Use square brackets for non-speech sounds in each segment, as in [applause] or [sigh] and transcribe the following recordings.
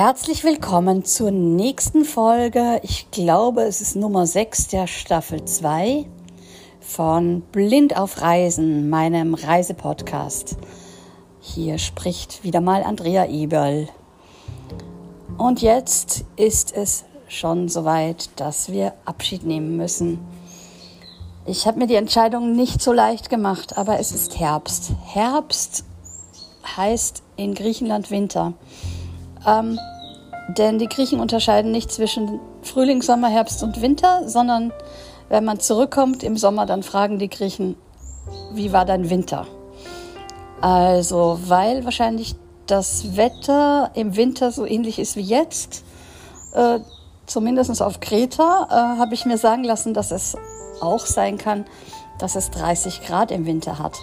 Herzlich willkommen zur nächsten Folge. Ich glaube, es ist Nummer 6 der Staffel 2 von Blind auf Reisen, meinem Reisepodcast. Hier spricht wieder mal Andrea Eberl. Und jetzt ist es schon soweit, dass wir Abschied nehmen müssen. Ich habe mir die Entscheidung nicht so leicht gemacht, aber es ist Herbst. Herbst heißt in Griechenland Winter. Ähm, denn die Griechen unterscheiden nicht zwischen Frühling, Sommer, Herbst und Winter, sondern wenn man zurückkommt im Sommer, dann fragen die Griechen, wie war dein Winter? Also, weil wahrscheinlich das Wetter im Winter so ähnlich ist wie jetzt, äh, zumindest auf Kreta, äh, habe ich mir sagen lassen, dass es auch sein kann, dass es 30 Grad im Winter hat.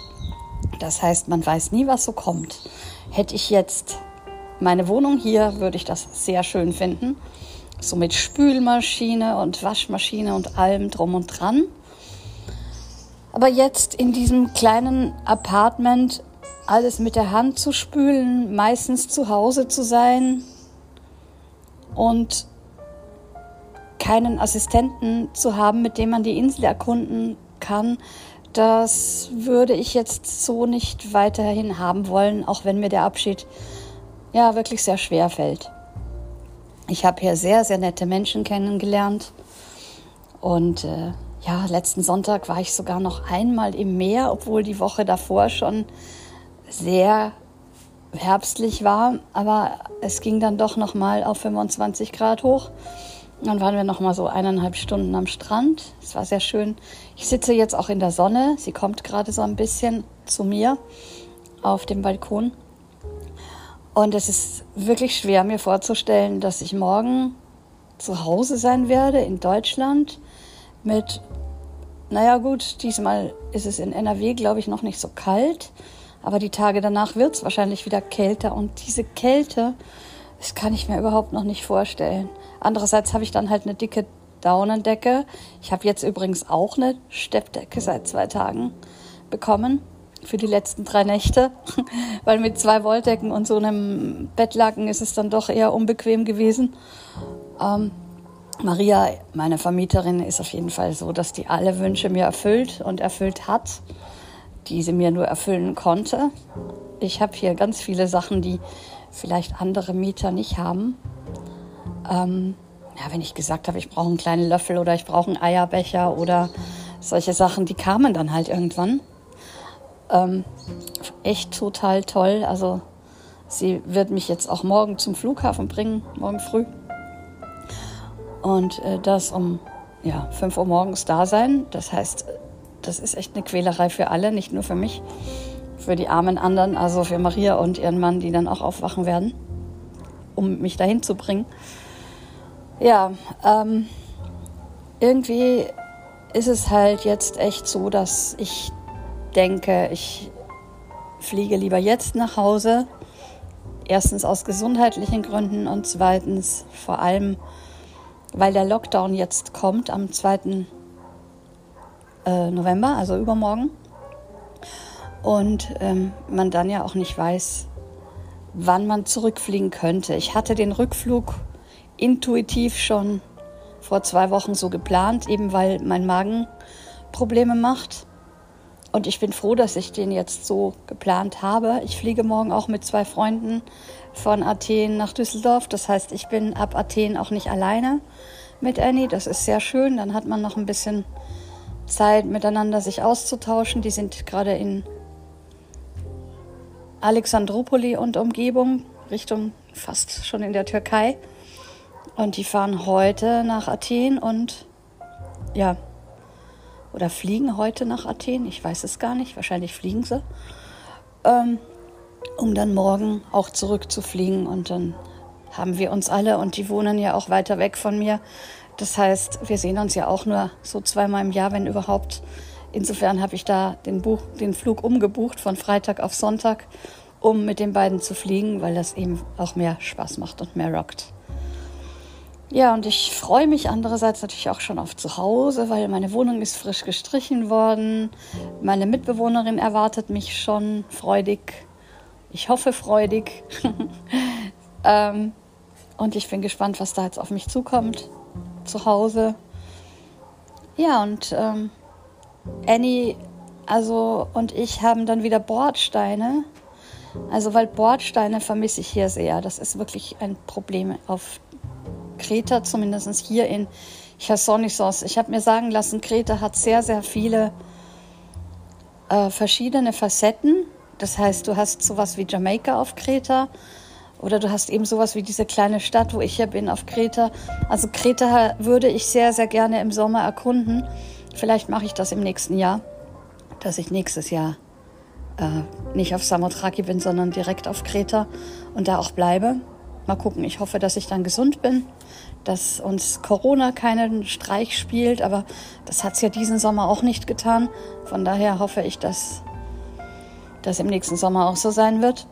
Das heißt, man weiß nie, was so kommt. Hätte ich jetzt meine Wohnung hier, würde ich das sehr schön finden. So mit Spülmaschine und Waschmaschine und allem drum und dran. Aber jetzt in diesem kleinen Apartment alles mit der Hand zu spülen, meistens zu Hause zu sein und keinen Assistenten zu haben, mit dem man die Insel erkunden kann, das würde ich jetzt so nicht weiterhin haben wollen, auch wenn mir der Abschied ja wirklich sehr schwer fällt. Ich habe hier sehr, sehr nette Menschen kennengelernt und äh, ja, letzten Sonntag war ich sogar noch einmal im Meer, obwohl die Woche davor schon sehr herbstlich war, aber es ging dann doch noch mal auf 25 Grad hoch. Dann waren wir noch mal so eineinhalb Stunden am Strand. Es war sehr schön. Ich sitze jetzt auch in der Sonne. Sie kommt gerade so ein bisschen zu mir auf dem Balkon. Und es ist wirklich schwer, mir vorzustellen, dass ich morgen zu Hause sein werde in Deutschland mit, naja gut, diesmal ist es in NRW, glaube ich, noch nicht so kalt, aber die Tage danach wird es wahrscheinlich wieder kälter. Und diese Kälte, das kann ich mir überhaupt noch nicht vorstellen. Andererseits habe ich dann halt eine dicke Daunendecke. Ich habe jetzt übrigens auch eine Steppdecke seit zwei Tagen bekommen für die letzten drei Nächte, [laughs] weil mit zwei Wolldecken und so einem Bettlaken ist es dann doch eher unbequem gewesen. Ähm, Maria, meine Vermieterin, ist auf jeden Fall so, dass die alle Wünsche mir erfüllt und erfüllt hat, die sie mir nur erfüllen konnte. Ich habe hier ganz viele Sachen, die vielleicht andere Mieter nicht haben. Ähm, ja, wenn ich gesagt habe, ich brauche einen kleinen Löffel oder ich brauche einen Eierbecher oder solche Sachen, die kamen dann halt irgendwann. Ähm, echt total toll. Also sie wird mich jetzt auch morgen zum Flughafen bringen, morgen früh. Und äh, das um ja, 5 Uhr morgens da sein. Das heißt, das ist echt eine Quälerei für alle, nicht nur für mich, für die armen anderen, also für Maria und ihren Mann, die dann auch aufwachen werden, um mich dahin zu bringen. Ja, ähm, irgendwie ist es halt jetzt echt so, dass ich denke, ich fliege lieber jetzt nach Hause. Erstens aus gesundheitlichen Gründen und zweitens vor allem, weil der Lockdown jetzt kommt am 2. Äh, November, also übermorgen. Und ähm, man dann ja auch nicht weiß, wann man zurückfliegen könnte. Ich hatte den Rückflug intuitiv schon vor zwei Wochen so geplant, eben weil mein Magen Probleme macht. Und ich bin froh, dass ich den jetzt so geplant habe. Ich fliege morgen auch mit zwei Freunden von Athen nach Düsseldorf. Das heißt, ich bin ab Athen auch nicht alleine mit Annie. Das ist sehr schön. Dann hat man noch ein bisschen Zeit miteinander sich auszutauschen. Die sind gerade in Alexandropoli und Umgebung, Richtung fast schon in der Türkei. Und die fahren heute nach Athen und ja, oder fliegen heute nach Athen, ich weiß es gar nicht, wahrscheinlich fliegen sie, ähm, um dann morgen auch zurückzufliegen. Und dann haben wir uns alle und die wohnen ja auch weiter weg von mir. Das heißt, wir sehen uns ja auch nur so zweimal im Jahr, wenn überhaupt. Insofern habe ich da den, Buch, den Flug umgebucht von Freitag auf Sonntag, um mit den beiden zu fliegen, weil das eben auch mehr Spaß macht und mehr rockt. Ja, und ich freue mich andererseits natürlich auch schon auf zu Hause, weil meine Wohnung ist frisch gestrichen worden. Meine Mitbewohnerin erwartet mich schon freudig. Ich hoffe freudig. [laughs] ähm, Und ich bin gespannt, was da jetzt auf mich zukommt. Zu Hause. Ja, und ähm, Annie also und ich haben dann wieder Bordsteine. Also weil Bordsteine vermisse ich hier sehr. Das ist wirklich ein Problem auf Kreta, zumindest hier in Chersonissos. Ich habe mir sagen lassen, Kreta hat sehr, sehr viele äh, verschiedene Facetten. Das heißt, du hast sowas wie Jamaika auf Kreta oder du hast eben sowas wie diese kleine Stadt, wo ich hier bin, auf Kreta. Also Kreta würde ich sehr, sehr gerne im Sommer erkunden. Vielleicht mache ich das im nächsten Jahr, dass ich nächstes Jahr äh, nicht auf Samothraki bin, sondern direkt auf Kreta und da auch bleibe. Mal gucken, ich hoffe, dass ich dann gesund bin, dass uns Corona keinen Streich spielt, aber das hat es ja diesen Sommer auch nicht getan. Von daher hoffe ich, dass das im nächsten Sommer auch so sein wird.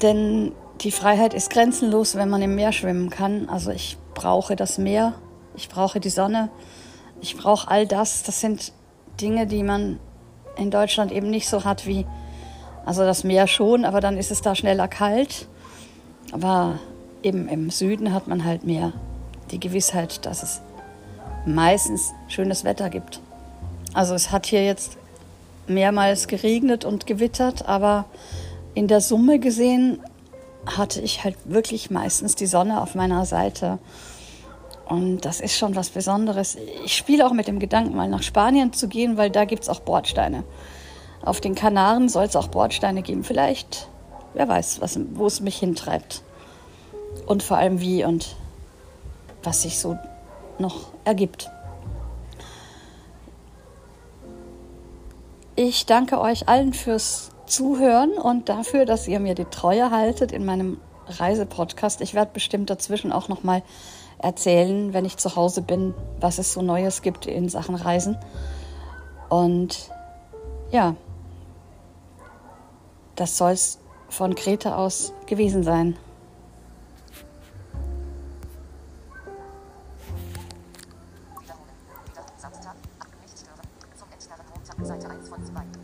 Denn die Freiheit ist grenzenlos, wenn man im Meer schwimmen kann. Also ich brauche das Meer, ich brauche die Sonne, ich brauche all das. Das sind Dinge, die man in Deutschland eben nicht so hat wie, also das Meer schon, aber dann ist es da schneller kalt. Aber eben im Süden hat man halt mehr die Gewissheit, dass es meistens schönes Wetter gibt. Also es hat hier jetzt mehrmals geregnet und gewittert, aber in der Summe gesehen hatte ich halt wirklich meistens die Sonne auf meiner Seite. Und das ist schon was Besonderes. Ich spiele auch mit dem Gedanken, mal nach Spanien zu gehen, weil da gibt es auch Bordsteine. Auf den Kanaren soll es auch Bordsteine geben. Vielleicht, wer weiß, was, wo es mich hintreibt. Und vor allem wie und was sich so noch ergibt. Ich danke euch allen fürs Zuhören und dafür, dass ihr mir die Treue haltet in meinem Reisepodcast. Ich werde bestimmt dazwischen auch noch mal erzählen, wenn ich zu Hause bin, was es so Neues gibt in Sachen Reisen. Und ja, das soll es von Kreta aus gewesen sein. Seite 1 von 2 zum Endsternenmond